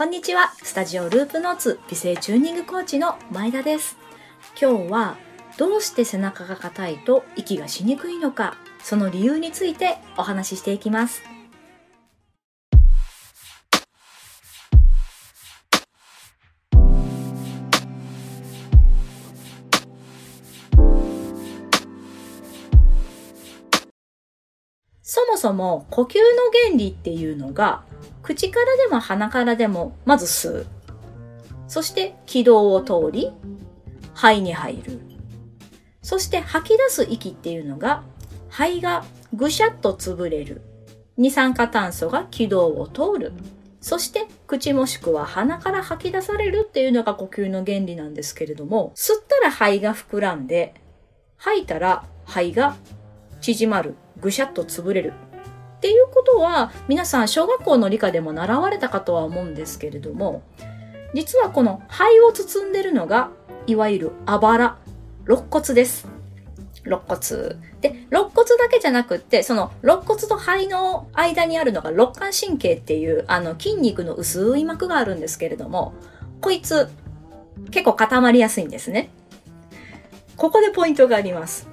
こんにちは。スタジオループノーツ美声チューニングコーチの前田です。今日はどうして背中が硬いと息がしにくいのか、その理由についてお話ししていきます。そもそも呼吸の原理っていうのが口からでも鼻からでもまず吸う。そして気道を通り肺に入る。そして吐き出す息っていうのが肺がぐしゃっと潰れる。二酸化炭素が気道を通る。そして口もしくは鼻から吐き出されるっていうのが呼吸の原理なんですけれども、吸ったら肺が膨らんで、吐いたら肺が縮まる。ぐしゃっと潰れる。っていうことは皆さん小学校の理科でも習われたかとは思うんですけれども実はこの肺を包んでるのがいわゆるあばら肋骨です。肋骨。で肋骨だけじゃなくってその肋骨と肺の間にあるのが肋間神経っていうあの筋肉の薄い膜があるんですけれどもこいつ結構固まりやすいんですね。ここでポイントがあります。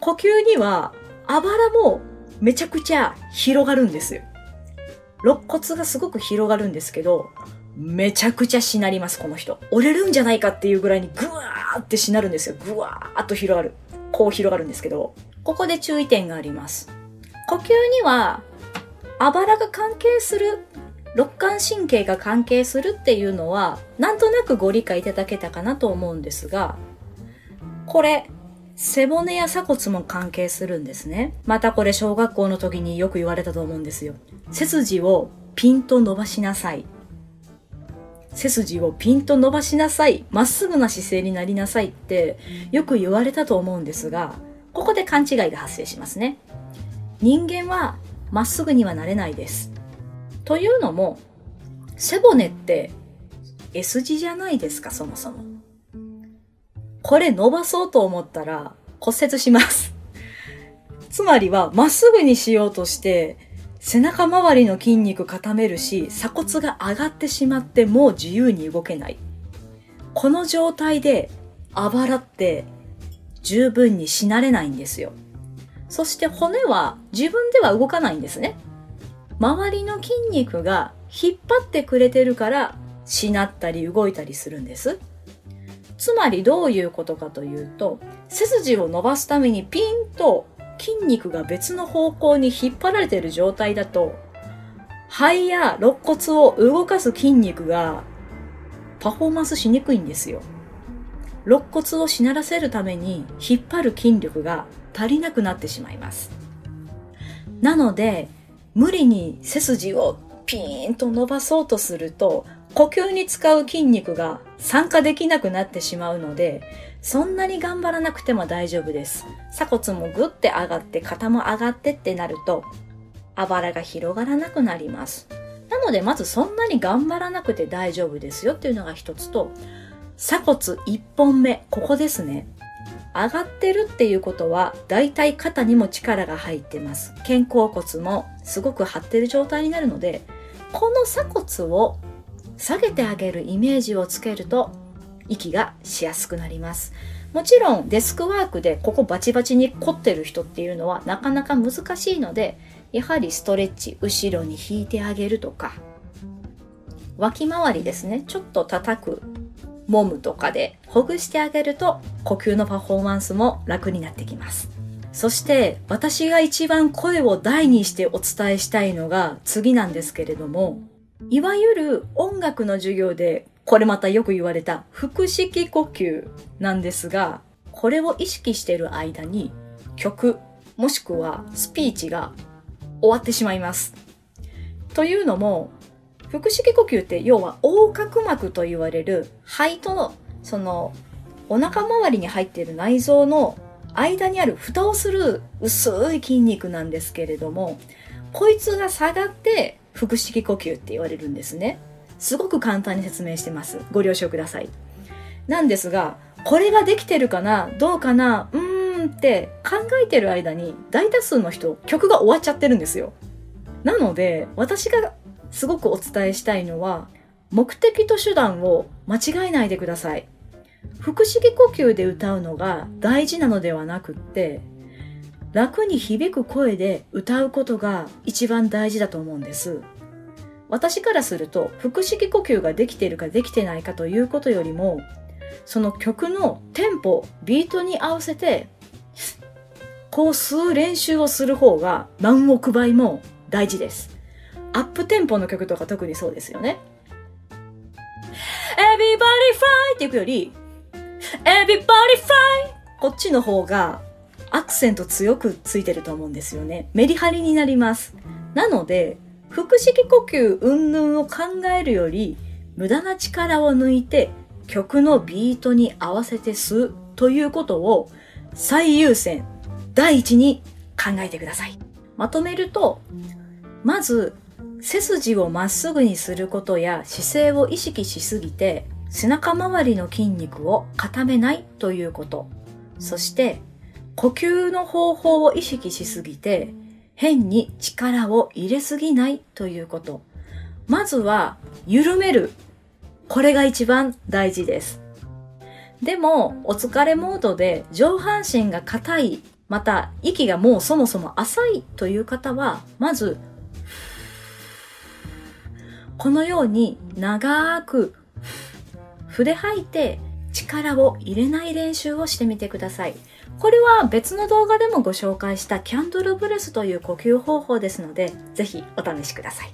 呼吸にはあばらもめちゃくちゃ広がるんですよ。肋骨がすごく広がるんですけど、めちゃくちゃしなります、この人。折れるんじゃないかっていうぐらいにグワーってしなるんですよ。グワーっと広がる。こう広がるんですけど、ここで注意点があります。呼吸には、あばらが関係する、肋間神経が関係するっていうのは、なんとなくご理解いただけたかなと思うんですが、これ、背骨や鎖骨も関係するんですね。またこれ小学校の時によく言われたと思うんですよ。背筋をピンと伸ばしなさい。背筋をピンと伸ばしなさい。まっすぐな姿勢になりなさいってよく言われたと思うんですが、ここで勘違いが発生しますね。人間はまっすぐにはなれないです。というのも、背骨って S 字じゃないですか、そもそも。これ伸ばそうと思ったら骨折します。つまりは、まっすぐにしようとして、背中周りの筋肉固めるし、鎖骨が上がってしまってもう自由に動けない。この状態で、あばらって十分にしなれないんですよ。そして骨は自分では動かないんですね。周りの筋肉が引っ張ってくれてるから、しなったり動いたりするんです。つまりどういうことかというと、背筋を伸ばすためにピンと筋肉が別の方向に引っ張られている状態だと、肺や肋骨を動かす筋肉がパフォーマンスしにくいんですよ。肋骨をしならせるために引っ張る筋力が足りなくなってしまいます。なので、無理に背筋をピーンと伸ばそうとすると、呼吸に使う筋肉が参加できなくなってしまうので、そんなに頑張らなくても大丈夫です。鎖骨もぐって上がって肩も上がってってなると、あばらが広がらなくなります。なのでまずそんなに頑張らなくて大丈夫ですよっていうのが一つと、鎖骨1本目、ここですね。上がってるっていうことは、だいたい肩にも力が入ってます。肩甲骨もすごく張ってる状態になるので、この鎖骨を下げてあげるイメージをつけると息がしやすくなります。もちろんデスクワークでここバチバチに凝ってる人っていうのはなかなか難しいので、やはりストレッチ後ろに引いてあげるとか、脇回りですね、ちょっと叩く、揉むとかでほぐしてあげると呼吸のパフォーマンスも楽になってきます。そして私が一番声を大にしてお伝えしたいのが次なんですけれども、いわゆる音楽の授業でこれまたよく言われた腹式呼吸なんですが、これを意識している間に曲もしくはスピーチが終わってしまいます。というのも、腹式呼吸って要は横隔膜と言われる肺とのそのお腹周りに入っている内臓の間にある蓋をする薄い筋肉なんですけれども、こいつが下がって腹式呼吸って言われるんですね。すごく簡単に説明してます。ご了承ください。なんですが、これができてるかな？どうかな？うーんって考えてる間に大多数の人曲が終わっちゃってるんですよ。なので、私がすごくお伝えしたいのは、目的と手段を間違えないでください。腹式呼吸で歌うのが大事なのではなくって、楽に響く声で歌うことが一番大事だと思うんです。私からすると、腹式呼吸ができているかできてないかということよりも、その曲のテンポ、ビートに合わせて、こう吸う練習をする方が何億倍も大事です。アップテンポの曲とか特にそうですよね。Everybody fly っていくより、Everybody fly こっちの方がアクセント強くついてると思うんですよね。メリハリになります。なので、腹式呼吸云々を考えるより、無駄な力を抜いて曲のビートに合わせて吸うということを最優先、第一に考えてください。まとめると、まず、背筋をまっすぐにすることや姿勢を意識しすぎて、背中周りの筋肉を固めないということ。そして、呼吸の方法を意識しすぎて、変に力を入れすぎないということ。まずは、緩める。これが一番大事です。でも、お疲れモードで上半身が硬い、また息がもうそもそも浅いという方は、まず、このように長く筆吐いて力を入れない練習をしてみてください。これは別の動画でもご紹介したキャンドルブレスという呼吸方法ですので、ぜひお試しください。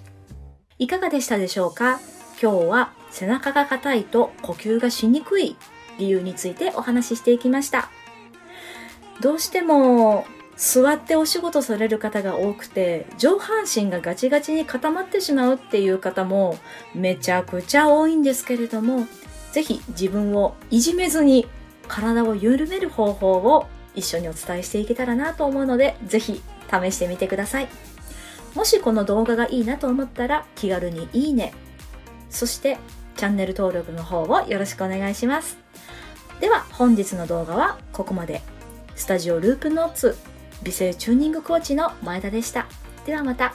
いかがでしたでしょうか？今日は背中が硬いと呼吸がしにくい理由についてお話ししていきました。どうしても座ってお仕事される方が多くて上半身がガチガチに固まってしまうっていう方もめちゃくちゃ多いんですけれどもぜひ自分をいじめずに体を緩める方法を一緒にお伝えしていけたらなと思うので、ぜひ試してみてください。もしこの動画がいいなと思ったら気軽にいいね、そしてチャンネル登録の方をよろしくお願いします。では本日の動画はここまで。スタジオループノーツ美声チューニングコーチの前田でした。ではまた。